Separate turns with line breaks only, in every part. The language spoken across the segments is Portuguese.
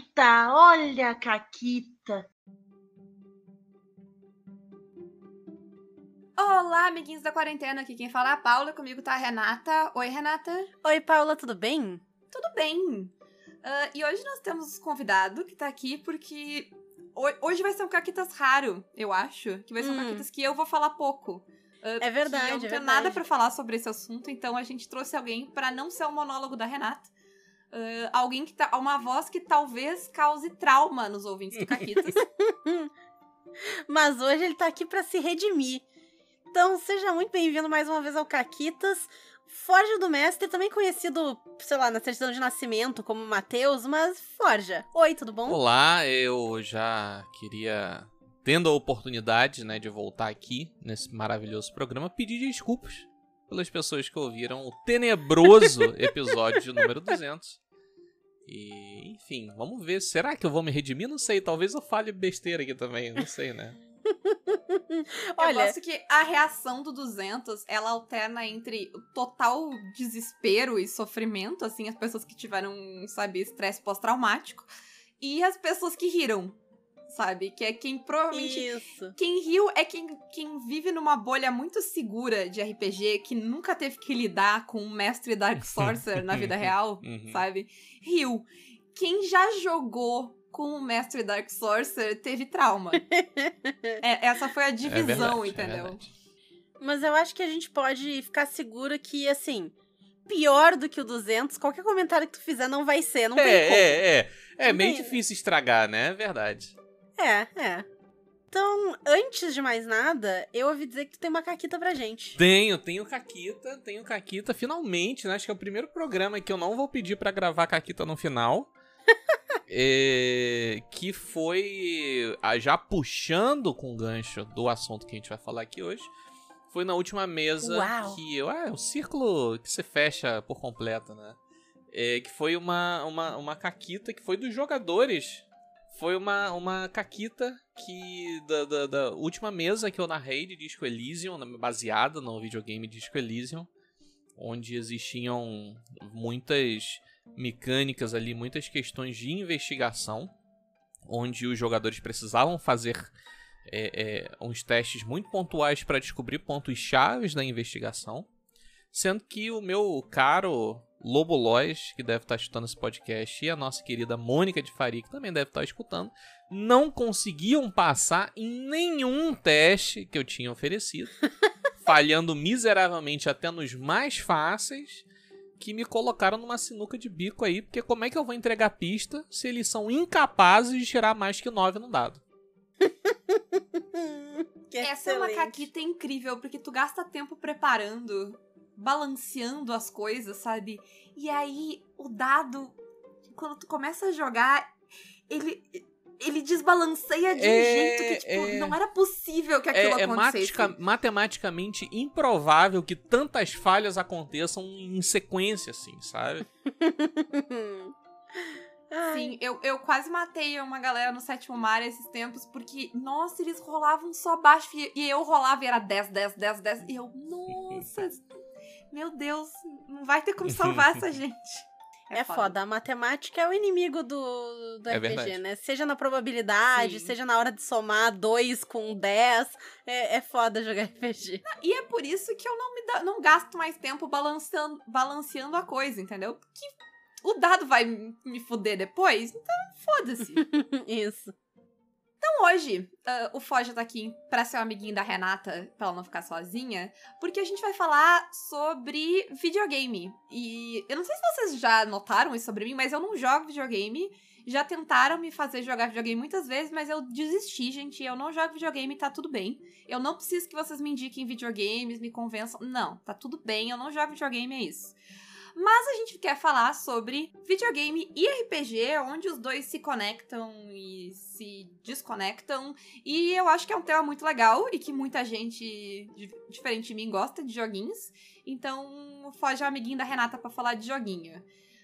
Caquita, olha a Caquita.
Olá, amiguinhos da quarentena, aqui quem fala é a Paula, comigo tá a Renata. Oi, Renata.
Oi, Paula, tudo bem?
Tudo bem. Uh, e hoje nós temos um convidado que tá aqui porque hoje vai ser um Caquitas raro, eu acho. Que vai ser hum. um Caquitas que eu vou falar pouco.
Uh, é verdade.
Eu não
tenho é
nada para falar sobre esse assunto, então a gente trouxe alguém para não ser o monólogo da Renata. Uh, alguém que tá. Uma voz que talvez cause trauma nos ouvintes do Caquitas.
Mas hoje ele tá aqui para se redimir. Então, seja muito bem-vindo mais uma vez ao Caquitas. Forja do Mestre, também conhecido, sei lá, na certidão de nascimento como Matheus, mas Forja. Oi, tudo bom?
Olá, eu já queria, tendo a oportunidade, né, de voltar aqui nesse maravilhoso programa, pedir desculpas pelas pessoas que ouviram o tenebroso episódio de número 200. E, enfim, vamos ver. Será que eu vou me redimir? Não sei. Talvez eu fale besteira aqui também. Não sei, né?
Olha, eu gosto que a reação do 200, ela alterna entre o total desespero e sofrimento, assim, as pessoas que tiveram, sabe, estresse pós-traumático, e as pessoas que riram, sabe? Que é quem provavelmente.
Isso.
Quem riu é quem, quem vive numa bolha muito segura de RPG, que nunca teve que lidar com um mestre Dark Sorcerer na vida real, uhum. sabe? Riu. Quem já jogou com o mestre Dark Sorcerer teve trauma. é, essa foi a é divisão, é verdade, entendeu? É
Mas eu acho que a gente pode ficar seguro que, assim, pior do que o 200, qualquer comentário que tu fizer não vai ser, não
é,
tem como.
É, é, é. meio tem... difícil estragar, né? É verdade.
É, é. Então, antes de mais nada, eu ouvi dizer que tu tem uma caquita pra gente.
Tenho, tenho caquita, tenho caquita. Finalmente, né? Acho que é o primeiro programa que eu não vou pedir para gravar caquita no final. é, que foi já puxando com o gancho do assunto que a gente vai falar aqui hoje. Foi na última mesa
Uau.
que eu. Ah, é o círculo que se fecha por completo, né? É, que foi uma, uma, uma caquita que foi dos jogadores. Foi uma, uma caquita que. Da, da, da última mesa que eu narrei de Disco Elysium, baseada no videogame Disco Elysium, onde existiam muitas mecânicas ali, muitas questões de investigação, onde os jogadores precisavam fazer é, é, uns testes muito pontuais para descobrir pontos chaves da investigação. Sendo que o meu caro Lobo Lois, que deve estar escutando esse podcast, e a nossa querida Mônica de Faria, que também deve estar escutando, não conseguiam passar em nenhum teste que eu tinha oferecido, falhando miseravelmente até nos mais fáceis que me colocaram numa sinuca de bico aí, porque como é que eu vou entregar pista se eles são incapazes de tirar mais que 9 no dado?
Essa é uma caquita incrível, porque tu gasta tempo preparando, balanceando as coisas, sabe? E aí o dado, quando tu começa a jogar, ele ele desbalanceia de um é, jeito que, tipo, é, não era possível que aquilo é, acontecesse. É
matematicamente improvável que tantas falhas aconteçam em sequência, assim, sabe?
Sim, eu, eu quase matei uma galera no sétimo mar esses tempos, porque, nossa, eles rolavam só baixo e eu rolava e era 10, 10, 10, 10. E eu, nossa, meu Deus, não vai ter como salvar essa gente.
É, é foda. foda. A matemática é o inimigo do, do é RPG, verdade. né? Seja na probabilidade, Sim. seja na hora de somar 2 com 10. É, é foda jogar RPG.
E é por isso que eu não, me da, não gasto mais tempo balanceando, balanceando a coisa, entendeu? Porque o dado vai me fuder depois, então foda-se.
isso.
Então hoje, uh, o Foja tá aqui pra ser o um amiguinho da Renata, pra ela não ficar sozinha, porque a gente vai falar sobre videogame. E eu não sei se vocês já notaram isso sobre mim, mas eu não jogo videogame. Já tentaram me fazer jogar videogame muitas vezes, mas eu desisti, gente. Eu não jogo videogame, tá tudo bem. Eu não preciso que vocês me indiquem videogames, me convençam. Não, tá tudo bem, eu não jogo videogame, é isso. Mas a gente quer falar sobre videogame e RPG, onde os dois se conectam e se desconectam. E eu acho que é um tema muito legal e que muita gente, diferente de mim, gosta de joguinhos. Então, foge a amiguinho da Renata para falar de joguinho.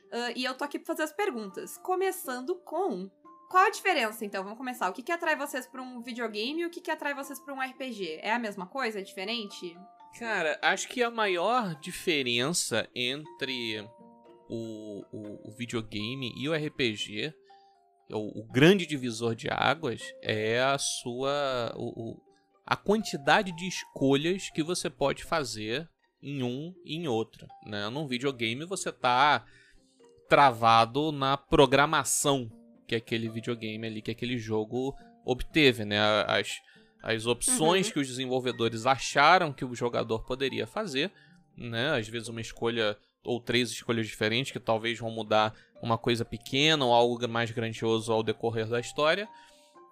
Uh, e eu tô aqui pra fazer as perguntas. Começando com qual a diferença, então? Vamos começar. O que, que atrai vocês para um videogame e o que, que atrai vocês para um RPG? É a mesma coisa? É diferente?
Cara, acho que a maior diferença entre o, o, o videogame e o RPG o, o grande divisor de águas é a sua. O, a quantidade de escolhas que você pode fazer em um e em outro. Né? Num videogame você tá travado na programação que aquele videogame ali, que aquele jogo obteve, né? As, as opções uhum. que os desenvolvedores acharam que o jogador poderia fazer, né? Às vezes uma escolha ou três escolhas diferentes que talvez vão mudar uma coisa pequena ou algo mais grandioso ao decorrer da história.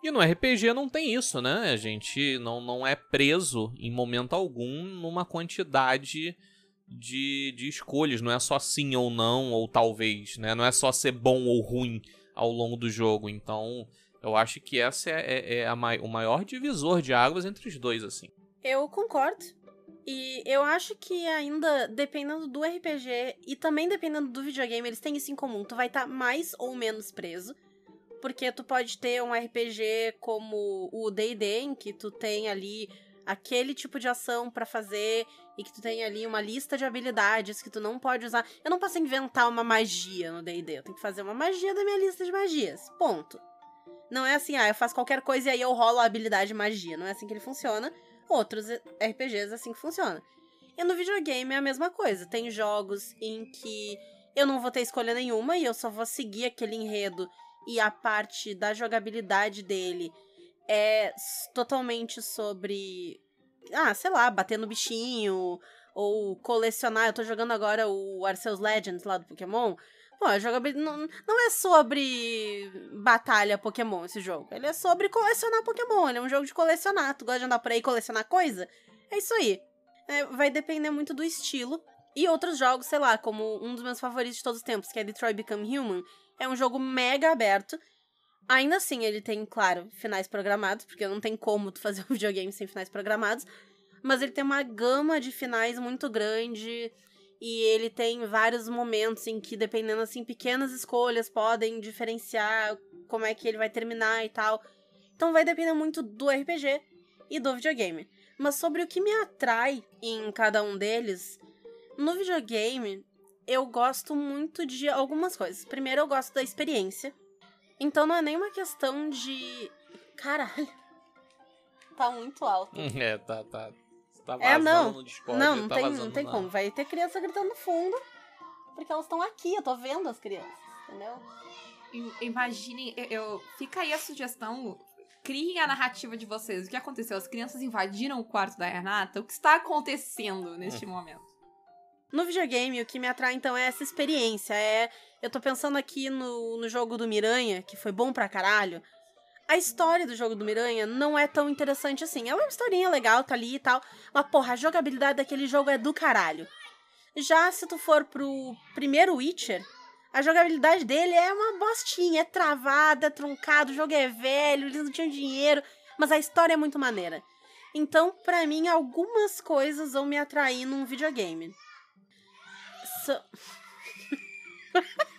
E no RPG não tem isso, né? A gente não, não é preso em momento algum numa quantidade de, de escolhas. Não é só sim ou não, ou talvez, né? Não é só ser bom ou ruim ao longo do jogo. Então, eu acho que essa é, é, é a, o maior divisor de águas entre os dois, assim.
Eu concordo. E eu acho que ainda, dependendo do RPG e também dependendo do videogame, eles têm isso em comum. Tu vai estar tá mais ou menos preso. Porque tu pode ter um RPG como o D&D, em que tu tem ali aquele tipo de ação para fazer e que tu tem ali uma lista de habilidades que tu não pode usar. Eu não posso inventar uma magia no D&D, eu tenho que fazer uma magia da minha lista de magias. Ponto. Não é assim, ah, eu faço qualquer coisa e aí eu rolo a habilidade magia. Não é assim que ele funciona. Outros RPGs é assim que funciona. E no videogame é a mesma coisa. Tem jogos em que eu não vou ter escolha nenhuma e eu só vou seguir aquele enredo e a parte da jogabilidade dele é totalmente sobre. Ah, sei lá, bater no bichinho ou colecionar. Eu tô jogando agora o Arceus Legends lá do Pokémon. Pô, jogabilidade não, não é sobre batalha Pokémon esse jogo. Ele é sobre colecionar Pokémon. Ele é um jogo de colecionar. Tu gosta de andar por aí e colecionar coisa? É isso aí. É, vai depender muito do estilo. E outros jogos, sei lá, como um dos meus favoritos de todos os tempos, que é Detroit Become Human. É um jogo mega aberto. Ainda assim, ele tem, claro, finais programados, porque não tem como tu fazer um videogame sem finais programados. Mas ele tem uma gama de finais muito grande. E ele tem vários momentos em que, dependendo, assim, pequenas escolhas podem diferenciar como é que ele vai terminar e tal. Então vai depender muito do RPG e do videogame. Mas sobre o que me atrai em cada um deles, no videogame, eu gosto muito de algumas coisas. Primeiro, eu gosto da experiência. Então não é nem uma questão de. Caralho. Tá muito alto.
É, tá, tá. Tá
é, não.
no Discord.
Não, não
tá
tem, não tem como. Vai ter criança gritando no fundo. Porque elas estão aqui, eu tô vendo as crianças, entendeu?
Imaginem, eu, eu, fica aí a sugestão. Criem a narrativa de vocês. O que aconteceu? As crianças invadiram o quarto da Renata? O que está acontecendo neste momento?
No videogame, o que me atrai então é essa experiência. É. Eu tô pensando aqui no, no jogo do Miranha, que foi bom pra caralho. A história do jogo do Miranha não é tão interessante assim. É uma historinha legal, tá ali e tal. Mas, porra, a jogabilidade daquele jogo é do caralho. Já se tu for pro primeiro Witcher, a jogabilidade dele é uma bostinha, é travada, é truncado, o jogo é velho, eles não tinham dinheiro, mas a história é muito maneira. Então, para mim, algumas coisas vão me atrair num videogame. So...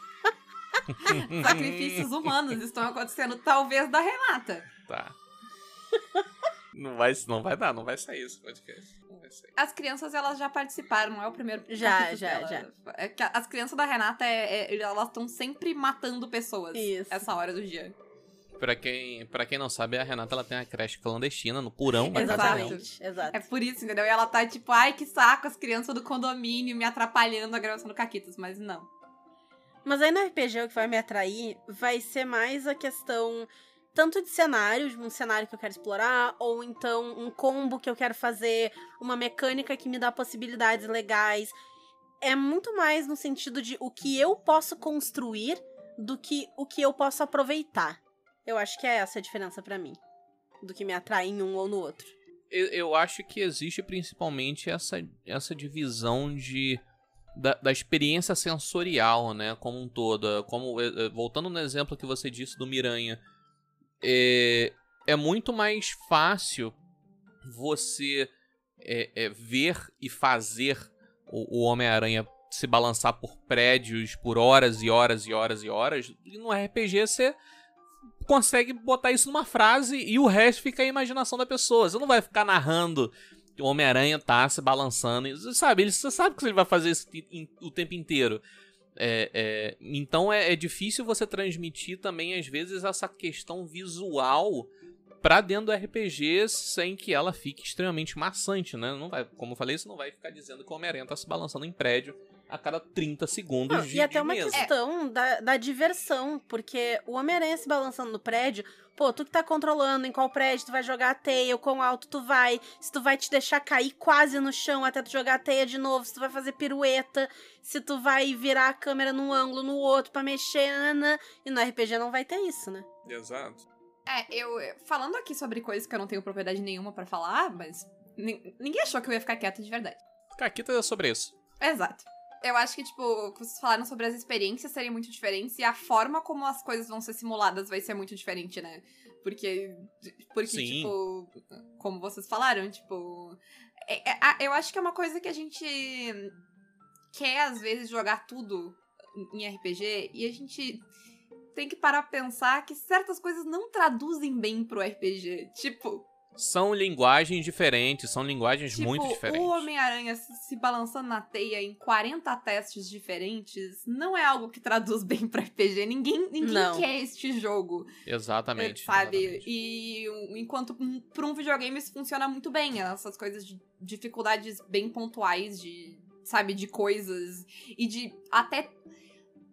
Sacrifícios humanos estão acontecendo, talvez, da Renata.
Tá. Não vai, não vai dar, não vai sair esse podcast. Sair.
As crianças, elas já participaram, não é o primeiro
Já, já, dela. já.
É as crianças da Renata, é, é, elas estão sempre matando pessoas.
Isso.
Essa hora do dia.
Pra quem, pra quem não sabe, a Renata ela tem uma creche clandestina no porão da
Exatamente, exato.
É por isso, entendeu? E ela tá tipo, ai que saco, as crianças do condomínio me atrapalhando a gravação do Caquitas, mas não.
Mas aí no RPG o que vai me atrair vai ser mais a questão tanto de cenários, um cenário que eu quero explorar, ou então um combo que eu quero fazer, uma mecânica que me dá possibilidades legais. É muito mais no sentido de o que eu posso construir do que o que eu posso aproveitar. Eu acho que é essa a diferença para mim, do que me atrai em um ou no outro.
Eu, eu acho que existe principalmente essa, essa divisão de da, da, experiência sensorial, né, como um todo. Como eh, eh, voltando no exemplo que você disse do Miranha, é, é muito mais fácil você é, é, ver e fazer o, o Homem-Aranha se balançar por prédios por horas e horas e horas e horas. E no RPG você consegue botar isso numa frase e o resto fica a imaginação da pessoa. Você não vai ficar narrando o Homem-Aranha tá se balançando. Sabe, ele, sabe que ele vai fazer isso o tempo inteiro. É, é, então é, é difícil você transmitir também, às vezes, essa questão visual pra dentro do RPG sem que ela fique extremamente maçante, né? Não vai, como eu falei, você não vai ficar dizendo que o Homem-Aranha tá se balançando em prédio a cada 30 segundos
Não,
de
e até
de
uma
mesa.
questão da, da diversão, porque o Homem-Aranha se balançando no prédio, pô, tu que tá controlando em qual prédio tu vai jogar a teia, o quão alto tu vai, se tu vai te deixar cair quase no chão até tu jogar a teia de novo, se tu vai fazer pirueta, se tu vai virar a câmera num ângulo, no outro pra mexer, nanã, e no RPG não vai ter isso, né?
Exato.
É, eu. Falando aqui sobre coisas que eu não tenho propriedade nenhuma pra falar, mas. nin- Ninguém achou que eu ia ficar quieta de verdade.
Caquita é sobre isso.
Exato. Eu acho que, tipo, vocês falaram sobre as experiências serem muito diferentes e a forma como as coisas vão ser simuladas vai ser muito diferente, né? Porque. Porque,
Sim.
tipo. Como vocês falaram, tipo. é- é- eu acho que é uma coisa que a gente quer, às vezes, jogar tudo em RPG e a gente tem que parar pra pensar que certas coisas não traduzem bem pro RPG. Tipo,
São linguagens diferentes, são linguagens
Tipo,
muito diferentes.
o Homem-Aranha se se balançando na teia em 40 testes diferentes não é algo que traduz bem pra RPG. Ninguém, ninguém
Não.
quer este jogo,
Exatamente.
sabe?
exatamente.
E enquanto pra um videogame isso funciona muito bem. Essas coisas de dificuldades bem pontuais, de, sabe, de coisas. E de até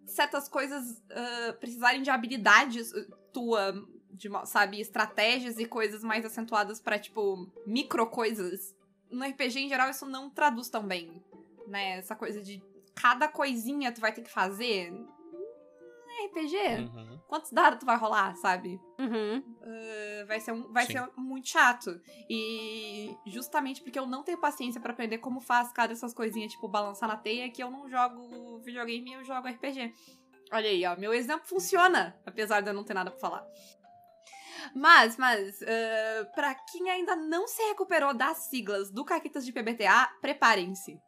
certas coisas ah, precisarem de habilidades uh, tua, de, sabe, estratégias e coisas mais acentuadas pra, tipo, micro coisas. No RPG, em geral, isso não traduz tão bem, né? Essa coisa de cada coisinha tu vai ter que fazer. Não é RPG.
Uhum.
Quantos dados tu vai rolar, sabe?
Uhum.
Uh, vai ser, um- vai
Sim.
ser muito chato. E justamente porque eu não tenho paciência pra aprender como faz cada dessas coisinhas, tipo, balançar na teia, que eu não jogo videogame, eu jogo RPG. Olha aí, ó, meu exemplo funciona, apesar de eu não ter nada pra falar. Mas, mas, uh, pra quem ainda não se recuperou das siglas do Caquitas de PBTA, preparem-se.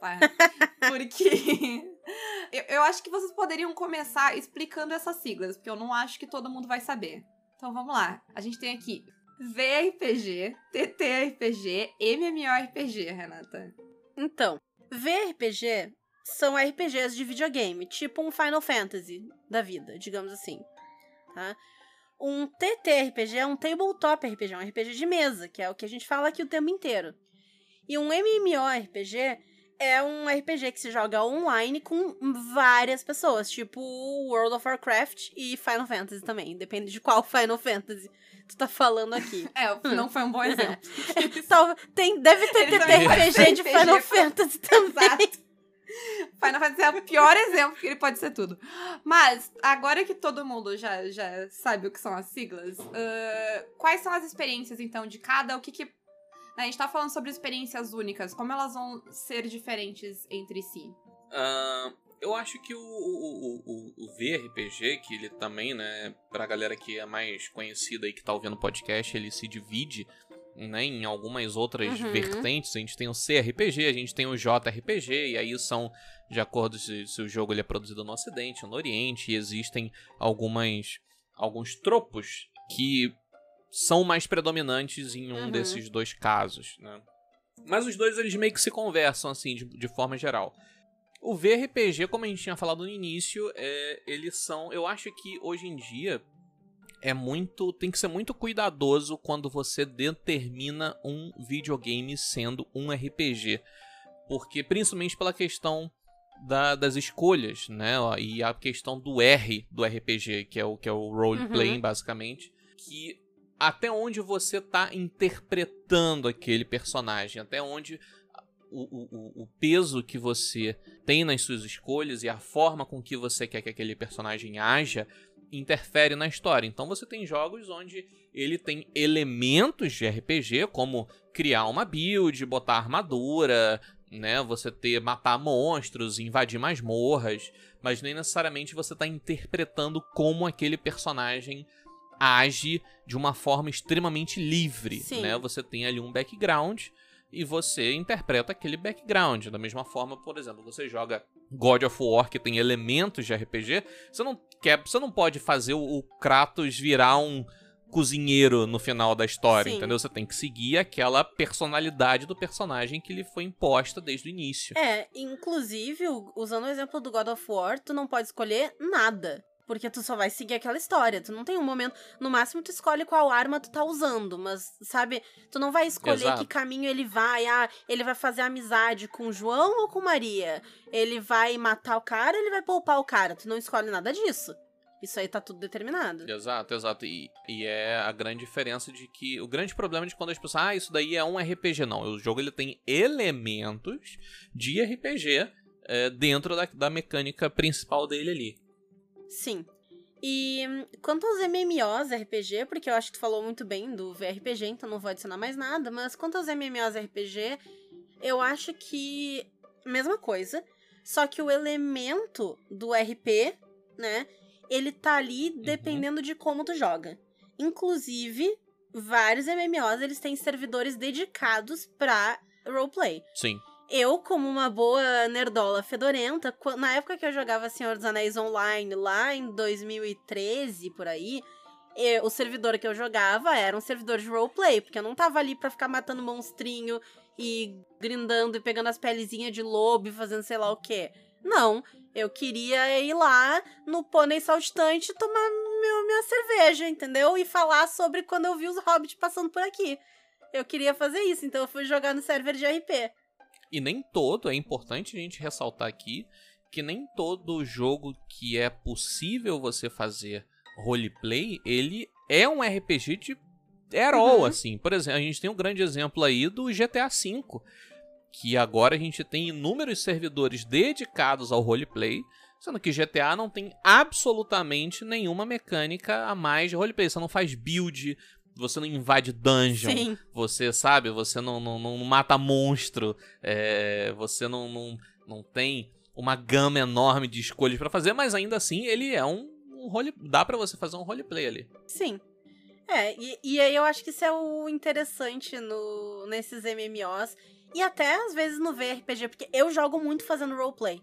Tá? Porque eu, eu acho que vocês poderiam começar explicando essas siglas, porque eu não acho que todo mundo vai saber. Então vamos lá. A gente tem aqui VRPG, TTRPG, MMORPG, Renata.
Então, VRPG são RPGs de videogame, tipo um Final Fantasy da vida, digamos assim, tá? Um TTRPG é um tabletop RPG, um RPG de mesa, que é o que a gente fala aqui o tempo inteiro. E um MMORPG é um RPG que se joga online com várias pessoas, tipo World of Warcraft e Final Fantasy também, depende de qual Final Fantasy tu tá falando aqui.
É, não foi um bom exemplo.
Tal- tem, deve ter TTRPG de Final Fantasy também.
Exato. Final Fantasy é o pior exemplo, porque ele pode ser tudo. Mas, agora que todo mundo já, já sabe o que são as siglas, ah, quais são as experiências, então, de cada? O que que... A gente tá falando sobre experiências únicas, como elas vão ser diferentes entre si?
Ah, eu acho que o, o, o, o VRPG, que ele também, né, pra galera que é mais conhecida e que tá ouvindo o podcast, ele se divide né, em algumas outras
Uhum.
vertentes. A gente tem o CRPG, a gente tem o JRPG, e aí são de acordo se, se o jogo ele é produzido no Ocidente ou no Oriente, e existem algumas alguns tropos que são mais predominantes em um
Uhum.
desses dois casos, né? Mas os dois eles meio que se conversam assim de, de forma geral. O VRPG, como a gente tinha falado no início, é, eles são, eu acho que hoje em dia é muito, tem que ser muito cuidadoso quando você determina um videogame sendo um RPG, porque principalmente pela questão da- das escolhas, né? E a questão do R do RPG, que é o que é o role
Uhum.
basicamente, que até onde você tá interpretando aquele personagem, até onde o, o, o- o peso que você tem nas suas escolhas e a forma com que você quer que aquele personagem haja interfere na história. Então você tem jogos onde ele tem elementos de RPG, como criar uma build, botar armadura, né? Você ter matar monstros, invadir masmorras, mas nem necessariamente você está interpretando como aquele personagem age de uma forma extremamente livre,
Sim.
né? Você tem ali um background e você interpreta aquele background. Da mesma forma, por exemplo, você joga God of War que tem elementos de RPG, você não quer, você não pode fazer o, Kratos virar um cozinheiro no final da história,
Sim.
entendeu? Você tem que seguir aquela personalidade do personagem que lhe foi imposta desde o início.
É, inclusive, usando o exemplo do God of War, tu não pode escolher nada. Porque tu só vai seguir aquela história. Tu não tem um momento. No máximo, tu escolhe qual arma tu tá usando. Mas, sabe, tu não vai escolher
Exato.
que caminho ele vai. Ah, ele vai fazer amizade com o João ou com Maria? Ele vai matar o cara ou ele vai poupar o cara? Tu não escolhe nada disso. Isso aí tá tudo determinado.
Exato, exato. E, e é a grande diferença de que. O grande problema de quando as pessoas. Ah, isso daí é um RPG. Não. O jogo ele tem elementos de RPG é, dentro da, da mecânica principal dele ali.
Sim. E hum, quanto aos MMOs RPG, porque eu acho que tu falou muito bem do VRPG, então não vou adicionar mais nada, mas quanto aos MMOs RPG, eu acho que mesma coisa, só que o elemento do RP, né, ele tá ali dependendo de como tu joga. Inclusive, vários MMOs, eles têm servidores dedicados pra roleplay.
Sim.
Eu, como uma boa nerdola fedorenta, na época que eu jogava Senhor dos Anéis Online, lá em 2013, por aí, e- o servidor que eu jogava era um servidor de roleplay, porque eu não tava ali pra ficar matando monstrinho e grindando e pegando as pelezinhas de lobo e fazendo sei lá o quê. Não, eu queria ir lá no pônei saltitante tomar meu, minha cerveja, entendeu? E falar sobre quando eu vi os hobbits passando por aqui. Eu queria fazer isso, então eu fui jogar no server de RP.
E nem todo, é importante a gente ressaltar aqui, que nem todo jogo que é possível você fazer roleplay, ele é um RPG de herói,
Uhum.
assim. Por exemplo, a gente tem um grande exemplo aí do GTA V, que agora a gente tem inúmeros servidores dedicados ao roleplay, sendo que GTA não tem absolutamente nenhuma mecânica a mais de roleplay. Você não faz build, você não invade dungeon,
Sim.
você sabe, você não, não, não mata monstro, é, você não, não, não tem uma gama enorme de escolhas pra fazer, mas ainda assim ele é um, um role, dá pra você fazer um roleplay ali.
Sim. É, e, e aí eu acho que isso é o interessante no, nesses MMOs. E até às vezes no VRPG, porque eu jogo muito fazendo roleplay.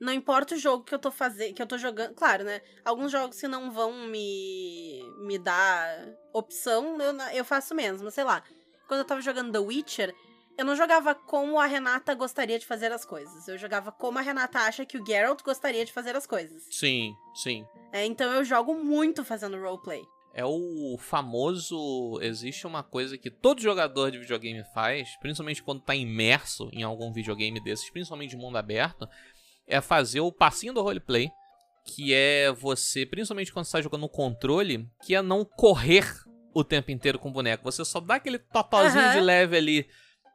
Não importa o jogo que eu tô fazendo, que eu tô jogando. Claro, né? Alguns jogos que não vão me, me dar opção, eu, eu faço menos. Mas sei lá. Quando eu tava jogando The Witcher, eu não jogava como a Renata gostaria de fazer as coisas. Eu jogava como a Renata acha que o Geralt gostaria de fazer as coisas.
Sim, sim.
É, então eu jogo muito fazendo roleplay.
É o famoso. Existe uma coisa que todo jogador de videogame faz, principalmente quando tá imerso em algum videogame desses, principalmente de mundo aberto, é fazer o passinho do roleplay. Que é você, principalmente quando você tá jogando no controle, que é não correr o tempo inteiro com o boneco. Você só dá aquele totozinho
Aham.
de leve ali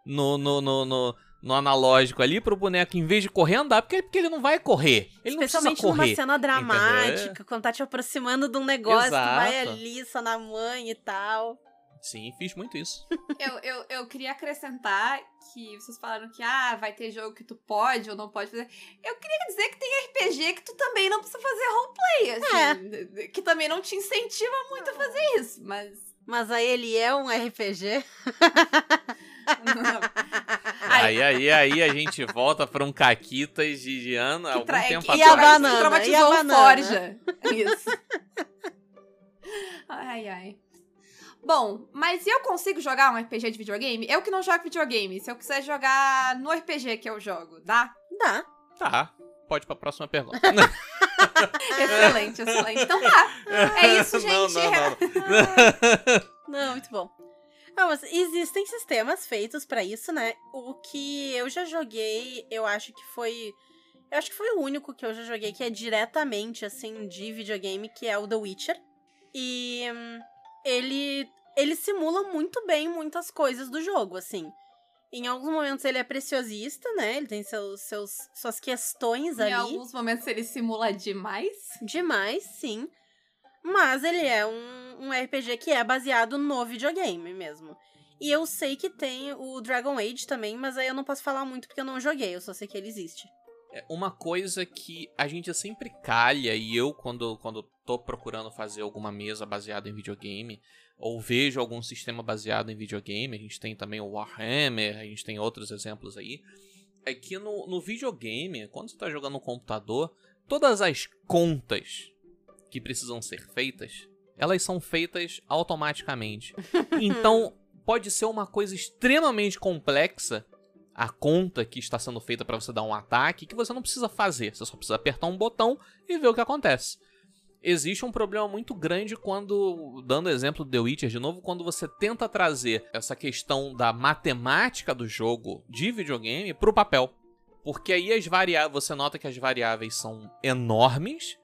no, no, no, no, no analógico ali pro boneco, em vez de correr, andar, porque, porque ele não vai correr. Ele não precisa
Especialmente numa
correr.
cena dramática,
entendeu?
quando tá te aproximando de um negócio, tu vai
Exato.
ali só na mãe e tal.
Sim, fiz muito isso.
Eu, eu, eu queria acrescentar que vocês falaram que ah, vai ter jogo que tu pode ou não pode fazer. Eu queria dizer que tem RPG que tu também não precisa fazer roleplay, assim. Que também não te incentiva muito a fazer isso, mas.
Mas aí ele é um RPG.
Aí, aí, aí a gente volta pra um Caquitas de, ano, algum
tra-
tempo
que-
E a
atrás.
banana?
que traumatizou
E a banana?
Forja. Isso. ai, ai. Bom, mas eu consigo jogar um RPG de videogame? Eu que não jogo videogame. Se eu quiser jogar no RPG que eu jogo, dá?
Dá.
Tá, pode ir pra próxima pergunta.
Excelente, excelente. Então tá. É isso, gente.
Não, não, não.
Não, muito bom. Não, mas existem sistemas feitos pra isso, né? O que eu já joguei, eu acho que foi. Eu acho que foi o único que eu já joguei que é diretamente, assim, de videogame, que é o The Witcher. E hum, ele, ele simula muito bem muitas coisas do jogo, assim. Em alguns momentos ele é preciosista, né? Ele tem seus, seus, suas questões
Em
ali.
alguns momentos ele simula demais.
Demais, sim. Mas ele é um, um RPG que é baseado no videogame mesmo. E eu sei que tem o Dragon Age também, mas aí eu não posso falar muito porque eu não joguei, eu só sei que ele existe.
É uma coisa que a gente sempre calha, e eu, quando, quando tô procurando fazer alguma mesa baseada em videogame, ou vejo algum sistema baseado em videogame, a gente tem também o Warhammer, a gente tem outros exemplos aí, é que no, no videogame, quando você tá jogando no computador, todas as contas que precisam ser feitas, elas são feitas automaticamente. Então, pode ser uma coisa extremamente complexa a conta que está sendo feita para você dar um ataque que você não precisa fazer, você só precisa apertar um botão e ver o que acontece. Existe um problema muito grande quando, dando exemplo do The Witcher de novo, quando você tenta trazer essa questão da matemática do jogo de videogame pro papel. Porque aí as variáveis, você nota que as variáveis são enormes,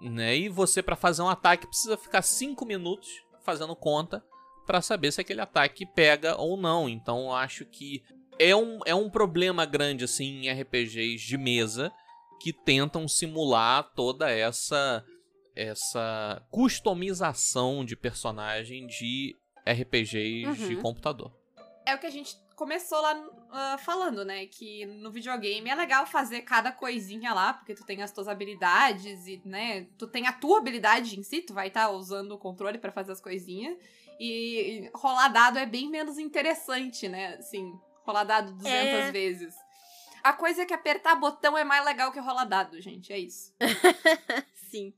né? E você para fazer um ataque precisa ficar 5 minutos fazendo conta para saber se aquele ataque pega ou não. Então eu acho que é um, é um problema grande assim em RPGs de mesa que tentam simular toda essa essa customização de personagem de RPGs
Uhum.
de computador.
É o que a gente começou lá ah, falando, né? Que no videogame é legal fazer cada coisinha lá, porque tu tem as tuas habilidades e, né? Tu tem a tua habilidade em si, tu vai estar usando o controle pra fazer as coisinhas. E rolar dado é bem menos interessante, né? Assim, rolar dado 200
É.
vezes. A coisa é que apertar botão é mais legal que rolar dado, gente. É isso.
Sim.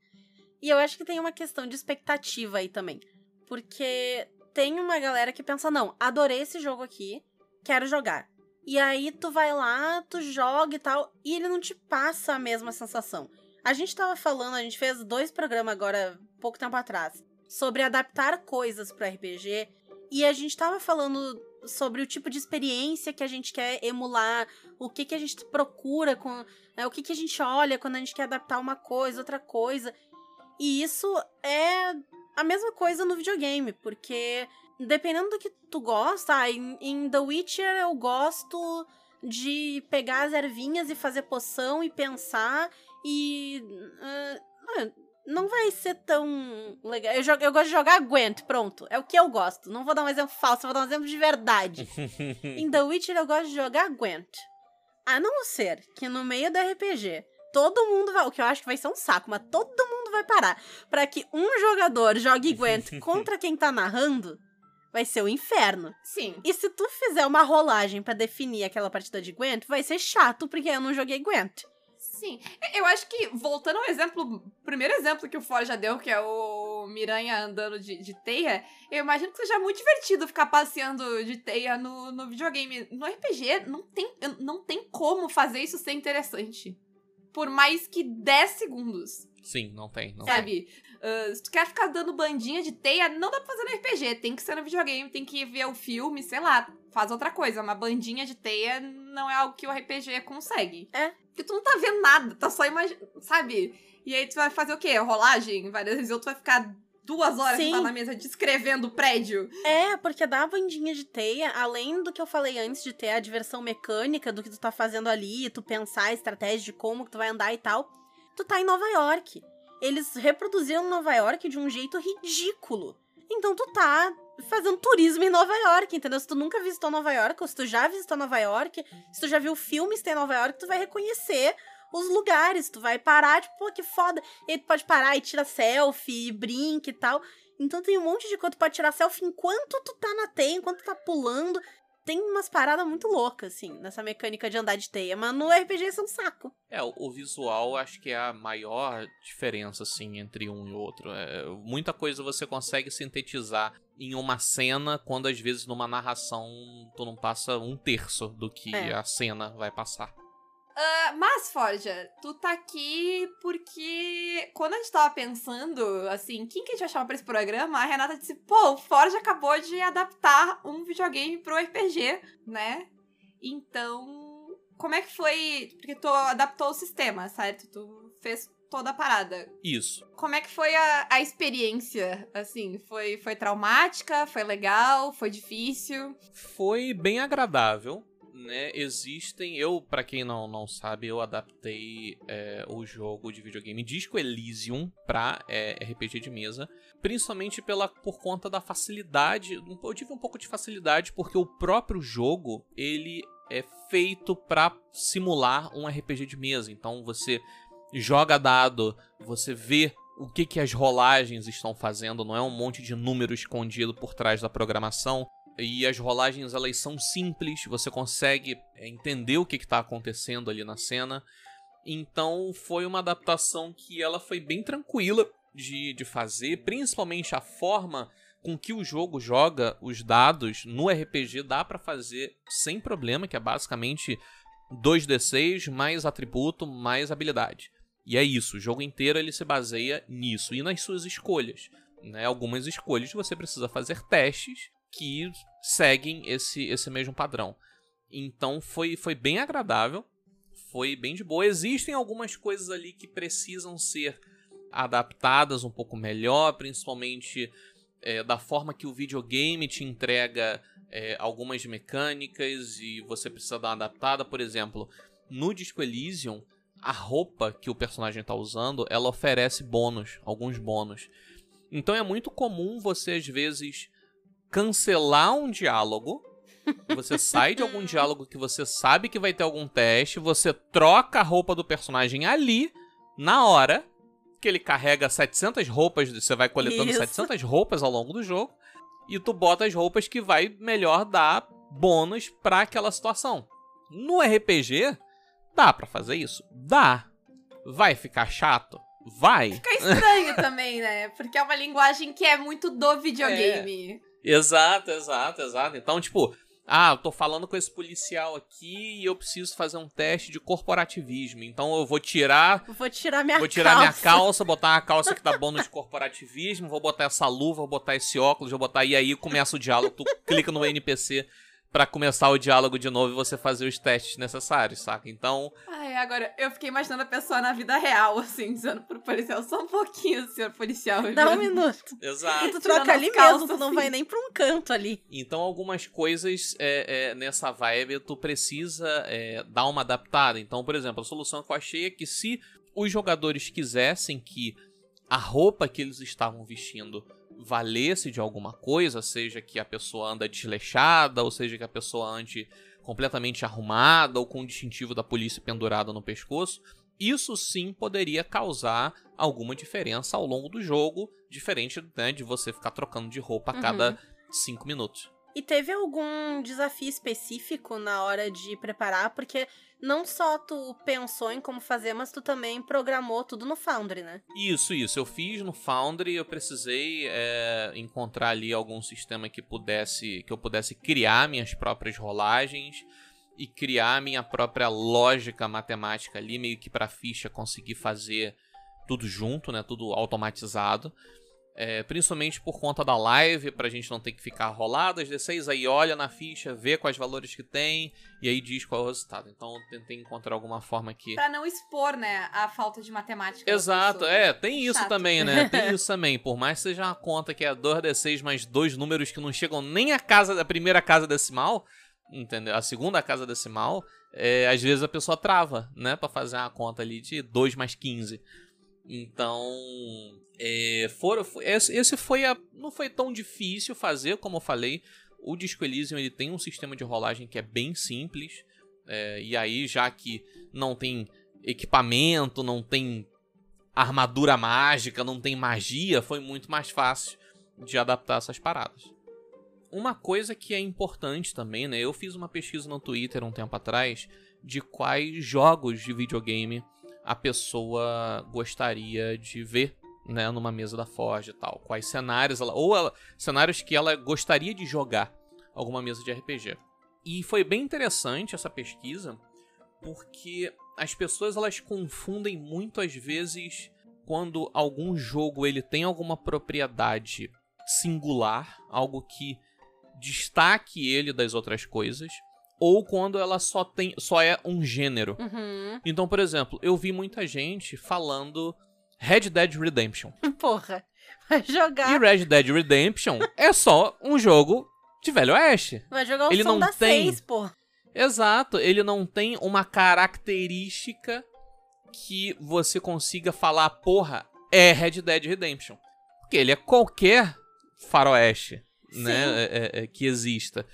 E eu acho que tem uma questão de expectativa aí também. Porque tem uma galera que pensa, não, adorei esse jogo aqui, quero jogar. E aí tu vai lá, tu joga e tal, e ele não te passa a mesma sensação. A gente tava falando, a gente fez dois programas agora, pouco tempo atrás, sobre adaptar coisas pro RPG, e a gente tava falando sobre o tipo de experiência que a gente quer emular, o que que a gente procura com, né, o que que a gente olha quando a gente quer adaptar uma coisa, outra coisa. E isso é a mesma coisa no videogame, porque dependendo do que tu gosta, ah, em, em The Witcher eu gosto de pegar as ervinhas e fazer poção e pensar e. ah, não vai ser tão legal. Eu, jogo- eu gosto de jogar Gwent, pronto. É o que eu gosto. Não vou dar um exemplo falso, vou dar um exemplo de verdade. em The Witcher eu gosto de jogar Gwent. A não ser que no meio do RPG todo mundo vai. O que eu acho que vai ser um saco, mas todo mundo vai parar. Pra que um jogador jogue Gwent contra quem tá narrando, vai ser o inferno.
Sim.
E se tu fizer uma rolagem pra definir aquela partida de Gwent, vai ser chato, porque eu não joguei Gwent.
Sim. Eu acho que, voltando ao exemplo, primeiro exemplo que o Ford já deu, que é o Miranha andando de, de teia, eu imagino que seja muito divertido ficar passeando de teia no, no videogame. No RPG, não tem, não tem como fazer isso ser interessante. Por mais que 10 segundos,
Sim, não tem. Não tem.
sabe? Ah, se tu quer ficar dando bandinha de teia, não dá pra fazer no RPG. Tem que ser no videogame, tem que ver o filme, sei lá, faz outra coisa. Uma bandinha de teia não é algo que o RPG consegue.
É.
Porque tu não tá vendo nada, tá só imaginando, sabe? E aí tu vai fazer o quê? Rolagem? Várias vezes ou tu vai ficar duas horas
Sim.
sentado na mesa descrevendo o prédio.
É, porque dar a bandinha de teia, além do que eu falei antes de ter a diversão mecânica do que tu tá fazendo ali, tu pensar a estratégia de como que tu vai andar e tal, tu tá em Nova York. Eles reproduziram Nova York de um jeito ridículo. Então tu tá fazendo turismo em Nova York, entendeu? Se tu nunca visitou Nova York, ou se tu já visitou Nova York, se tu já viu filmes que tem em Nova York, tu vai reconhecer os lugares, tu vai parar, tipo, pô, que foda. E aí tu pode parar e tira selfie, e brinca e tal. Então tem um monte de coisa, tu pode tirar selfie enquanto tu tá na teia, enquanto tu tá pulando. Tem umas paradas muito loucas, assim, nessa mecânica de andar de teia, mas no RPG isso é um saco.
É, o, visual acho que é a maior diferença, assim, entre um e outro. É, muita coisa você consegue sintetizar em uma cena, quando às vezes numa narração tu não passa um terço do que
É.
a cena vai passar.
Ah, mas, Forja, tu tá aqui porque quando a gente tava pensando, assim, quem que a gente vai chamar pra esse programa, a Renata disse, pô, o Forja acabou de adaptar um videogame pro RPG, né? Então, como é que foi? Porque tu adaptou o sistema, certo? Tu fez toda a parada.
Isso.
Como é que foi a, a experiência, assim? Foi, foi traumática? Foi legal? Foi difícil?
Foi bem agradável, né? Existem, eu, pra quem não, não sabe, eu adaptei é, o jogo de videogame Disco Elysium pra é, RPG de mesa, principalmente pela, por conta da facilidade. Eu tive um pouco de facilidade porque o próprio jogo ele é feito pra simular um RPG de mesa. Então você joga dado, você vê o que, que as rolagens estão fazendo, não é um monte de número escondido por trás da programação. E as rolagens elas são simples, você consegue é, entender o que está acontecendo ali na cena. Então foi uma adaptação que ela foi bem tranquila de, de fazer, principalmente a forma com que o jogo joga os dados no RPG dá pra fazer sem problema, que é basicamente 2d6 mais atributo mais habilidade. E é isso, o jogo inteiro ele se baseia nisso e nas suas escolhas. Né? Algumas escolhas você precisa fazer testes que seguem esse, esse mesmo padrão. Então foi, foi bem agradável, foi bem de boa. Existem algumas coisas ali que precisam ser adaptadas um pouco melhor, principalmente é, da forma que o videogame te entrega é, algumas mecânicas e você precisa dar uma adaptada. Por exemplo, no Disco Elysium, a roupa que o personagem está usando, ela oferece bônus, alguns bônus. Então é muito comum você às vezes cancelar um diálogo. Você sai de algum diálogo que você sabe que vai ter algum teste, você troca a roupa do personagem ali, na hora, que ele carrega 700 roupas, você vai coletando
Isso.
700 roupas ao longo do jogo, e tu bota as roupas que vai melhor dar bônus para aquela situação. No RPG, dá para fazer isso? Dá. Vai ficar chato? Vai.
Fica estranho também, né? Porque é uma linguagem que é muito do videogame.
Exato, exato, exato. Então, tipo, ah, eu tô falando com esse policial aqui e eu preciso fazer um teste de corporativismo. Então eu vou tirar
Vou tirar minha
Vou tirar
calça.
minha calça, botar uma calça que dá bônus de corporativismo, vou botar essa luva, vou botar esse óculos, vou botar. E aí começa o diálogo. Tu clica no NPC pra começar o diálogo de novo e você fazer os testes necessários, saca? Então,
Ai, agora eu fiquei imaginando a pessoa na vida real, assim, dizendo pro policial, só um pouquinho, senhor policial.
Dá um minuto.
exato.
E tu troca ali
calças,
mesmo, tu não
assim.
vai nem pra um canto ali.
Então, algumas coisas é, é, nessa vibe tu precisa é, dar uma adaptada. Então, por exemplo, a solução que eu achei é que se os jogadores quisessem que a roupa que eles estavam vestindo valesse de alguma coisa, seja que a pessoa anda desleixada, ou seja que a pessoa ande completamente arrumada ou com o distintivo da polícia pendurado no pescoço, isso sim poderia causar alguma diferença ao longo do jogo, diferente né, de você ficar trocando de roupa a
Uhum.
cada cinco minutos.
E teve algum desafio específico na hora de preparar? Porque não só tu pensou em como fazer, mas tu também programou tudo no Foundry, né?
Isso, isso. Eu fiz no Foundry, eu precisei é, encontrar ali algum sistema que pudesse que eu pudesse criar minhas próprias rolagens e criar minha própria lógica matemática ali, meio que para ficha conseguir fazer tudo junto, né? Tudo automatizado. É, principalmente por conta da live, pra gente não ter que ficar rolado as D6, aí olha na ficha, vê quais valores que tem e aí diz qual é o resultado. Então eu tentei encontrar alguma forma que.
Pra não expor, né, a falta de matemática.
Exato, é, tem isso
Chato.
também, né? Tem isso também. Por mais que seja uma conta que é 2D6 mais dois números que não chegam nem a casa da primeira casa decimal, entendeu? A segunda casa decimal, é, às vezes a pessoa trava, né? Pra fazer uma conta ali de 2 mais 15. Então, é, esse foi a, não foi tão difícil fazer, como eu falei. O Disco Elysium ele tem um sistema de rolagem que é bem simples. é, e aí, já que não tem equipamento, não tem armadura mágica, não tem magia, foi muito mais fácil de adaptar essas paradas. Uma coisa que é importante também, né? Eu fiz uma pesquisa no Twitter um tempo atrás de quais jogos de videogame a pessoa gostaria de ver, né, numa mesa da Forge e tal. Quais cenários ela ou ela, cenários que ela gostaria de jogar alguma mesa de RPG. E foi bem interessante essa pesquisa, porque as pessoas elas confundem muito às vezes quando algum jogo ele tem alguma propriedade singular, algo que destaque ele das outras coisas, ou quando ela só tem só é um gênero.
Uhum.
Então, por exemplo, eu vi muita gente falando Red Dead Redemption.
Porra. Vai
E
jogar.
Red Dead Redemption é só um jogo de Velho Oeste.
Vai jogar o
Ele não
da
tem-
pô.
Exato, ele não tem uma característica que você consiga falar, porra, é Red Dead Redemption. Porque ele é qualquer faroeste, né,
Sim.
é- é- é, que exista.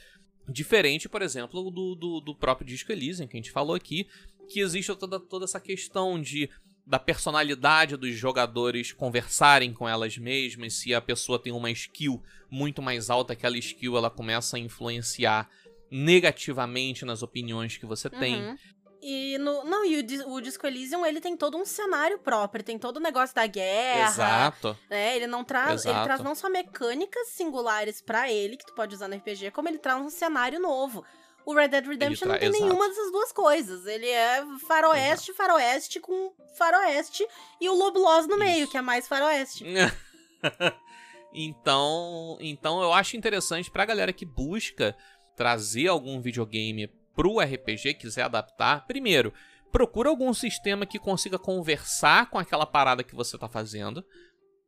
Diferente, por exemplo, do, do, do próprio Disco Elysium, que a gente falou aqui, que existe toda, toda essa questão de da personalidade dos jogadores conversarem com elas mesmas, se a pessoa tem uma skill muito mais alta, aquela skill ela começa a influenciar negativamente nas opiniões que você tem.
E no. Não, e o, o Disco Elysium, ele tem todo um cenário próprio, tem todo o negócio da guerra.
Exato.
né? Ele não traz. Ele
Exato.
traz não só mecânicas singulares pra ele, que tu pode usar no RPG, como ele traz um cenário novo. O Red Dead Redemption não tem
exato.
nenhuma dessas duas coisas. Ele é faroeste, faroeste com faroeste e o Loblos no meio,
Isso.
que é mais faroeste.
então, então eu acho interessante pra galera que busca trazer algum videogame pro RPG, quiser adaptar. Primeiro, procura algum sistema que consiga conversar com aquela parada que você tá fazendo.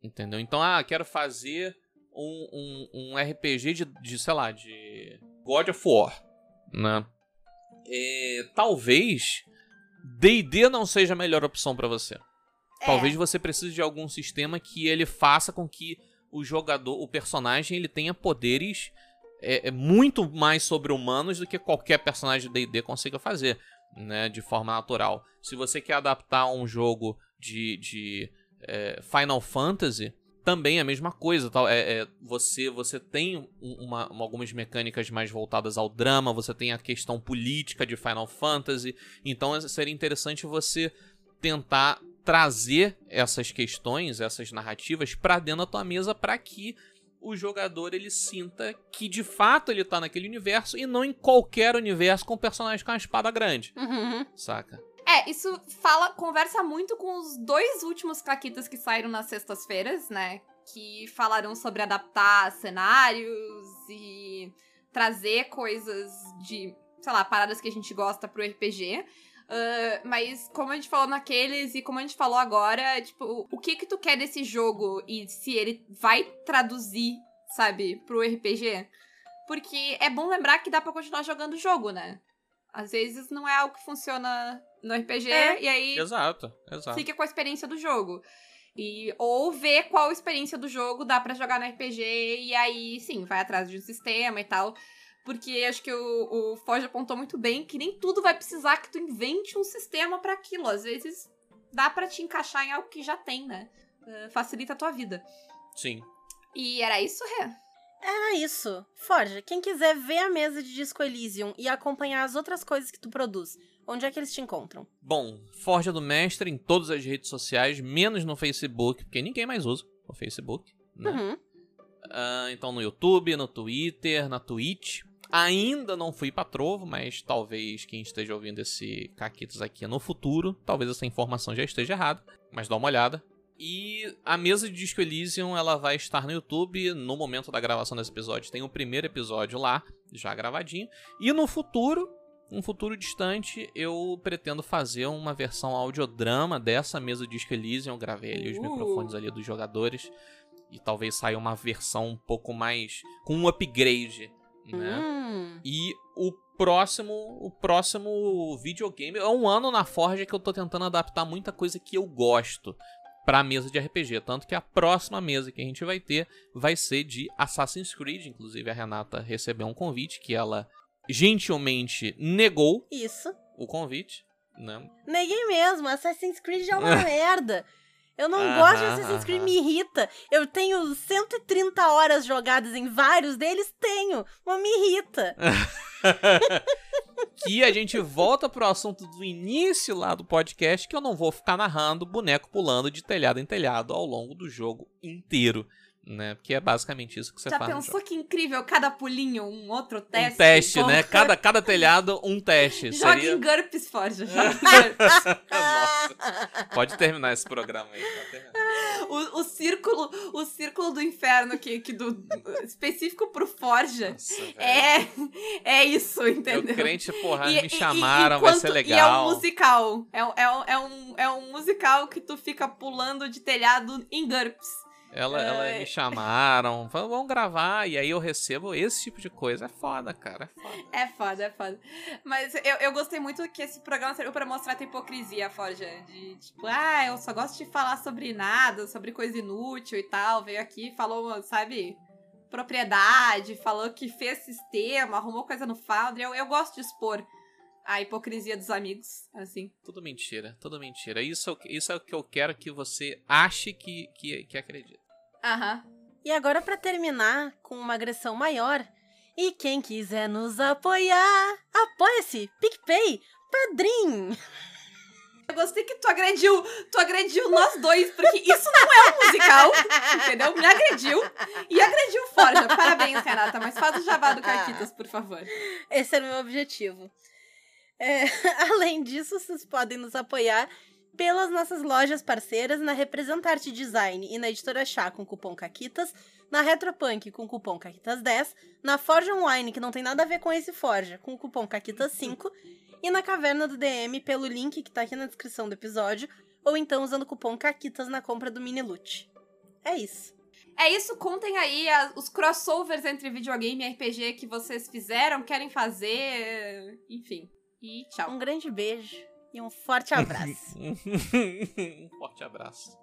Entendeu? Então, ah, quero fazer um, um, um RPG de, de, sei lá, de God of War. Né? É, talvez D&D não seja a melhor opção pra você.
É.
Talvez você precise de algum sistema que ele faça com que o jogador, o personagem, ele tenha poderes é, é muito mais sobre-humanos do que qualquer personagem de D&D consiga fazer, né, de forma natural. Se você quer adaptar um jogo de, de é, Final Fantasy, também é a mesma coisa, tal. É, é, você você tem um- uma, uma- algumas mecânicas mais voltadas ao drama, você tem a questão política de Final Fantasy, então seria interessante você tentar trazer essas questões, essas narrativas pra dentro da tua mesa para que o jogador ele sinta que de fato ele tá naquele universo e não em qualquer universo com um personagem com uma espada grande,
Uhum.
saca?
É, isso fala, conversa muito com os dois últimos caquitas que saíram nas sextas-feiras, né? Que falaram sobre adaptar cenários e trazer coisas de, sei lá, paradas que a gente gosta pro RPG. Ah, mas como a gente falou naqueles e como a gente falou agora, tipo, o que que tu quer desse jogo e se ele vai traduzir, sabe, pro RPG? Porque é bom lembrar que dá pra continuar jogando o jogo, né? Às vezes não é algo que funciona no RPG
É.
e aí
Exato, exato.
fica com a experiência do jogo. E, ou ver qual experiência do jogo dá pra jogar no RPG e aí, sim, vai atrás de um sistema e tal. Porque acho que o, o Foge apontou muito bem que nem tudo vai precisar que tu invente um sistema pra aquilo. Às vezes dá pra te encaixar em algo que já tem, né? Eh, facilita a tua vida.
Sim.
E era isso, Rê?
Era isso. Forja, quem quiser ver a mesa de Disco Elysium e acompanhar as outras coisas que tu produz, onde é que eles te encontram?
Bom, Forja do Mestre em todas as redes sociais, menos no Facebook, porque ninguém mais usa o Facebook, né?
Uhum.
Ah, então no YouTube, no Twitter, na Twitch. Ainda não fui pra Trovo, mas talvez quem esteja ouvindo esse Caquitos aqui no futuro, talvez essa informação já esteja errada, mas dá uma olhada. E a mesa de Disco Elysium, ela vai estar no YouTube no momento da gravação desse episódio. Tem o primeiro episódio lá, já gravadinho. E no futuro, um futuro distante, eu pretendo fazer uma versão audiodrama dessa mesa de Disco Elysium. Eu gravei ali os
Uh.
microfones ali dos jogadores. E talvez saia uma versão um pouco mais. com um upgrade, né?
Hum.
E o próximo, o próximo videogame é um ano na Forja que eu tô tentando adaptar muita coisa que eu gosto pra mesa de RPG, tanto que a próxima mesa que a gente vai ter vai ser de Assassin's Creed, inclusive a Renata recebeu um convite que ela gentilmente negou
Isso.
o convite, né?
Neguei mesmo. Assassin's Creed é uma merda. Eu não
Aham,
gosto de Assassin's Creed, me irrita. Eu tenho 130 horas jogadas em vários deles, tenho, mas me irrita.
que a gente volta pro assunto do início lá do podcast, que eu não vou ficar narrando boneco pulando de telhado em telhado ao longo do jogo inteiro, né? Porque é basicamente isso que você
Já
faz. no
pensou que incrível? Cada pulinho, um outro teste.
um teste,
Porra.
né? Cada, cada telhado, um teste.
Joga
Seria...
em GURPS, Forja.
Nossa. Pode terminar esse programa aí.
o, o círculo, o círculo do inferno que, que do específico pro Forja.
Nossa.
É, é isso, entendeu?
crente, porra,
E-
me
e-
chamaram,
e
vai
enquanto-
ser
E é um
legal.
musical. É, um- é, um, é, um, é um musical que tu fica pulando de telhado em GURPS.
Ela, ela
É.
me chamaram, falaram, vamos gravar, e aí eu recebo esse tipo de coisa. É foda, cara, é foda.
É foda, é foda. Mas eu, eu gostei muito que esse programa serviu pra mostrar a tua hipocrisia, Forja. De tipo, ah, eu só gosto de falar sobre nada, sobre coisa inútil e tal. Veio aqui, falou, sabe, propriedade, falou que fez sistema, arrumou coisa no Foundry. Eu, eu gosto de expor a hipocrisia dos amigos, assim.
Tudo mentira, tudo mentira. Isso, é o que- isso é o que eu quero que você ache que, que, que acredita.
Aham.
E agora, pra terminar com uma agressão maior, e quem quiser nos apoiar, apoia-se, PicPay, Padrim!
Eu gostei que tu agrediu, tu agrediu nós dois, porque isso não é um musical, entendeu? Me agrediu e agrediu o Forja. Parabéns, Renata, mas faz o jabá do Caquitas, por favor.
Esse era o meu objetivo. É, além disso, vocês podem nos apoiar pelas nossas lojas parceiras na Representarte Design e na Editora Chá com cupom CAQUITAS, na Retropunk com cupom CAQUITAS10, na Forja Online, que não tem nada a ver com esse Forja, com o cupom CAQUITAS5, e na Caverna do DM pelo link que tá aqui na descrição do episódio, ou então usando o cupom CAQUITAS na compra do mini loot. É isso.
É isso, contem aí as- os crossovers entre videogame e RPG que vocês fizeram, querem fazer, enfim. E tchau.
Um grande beijo e um forte abraço.
um forte abraço.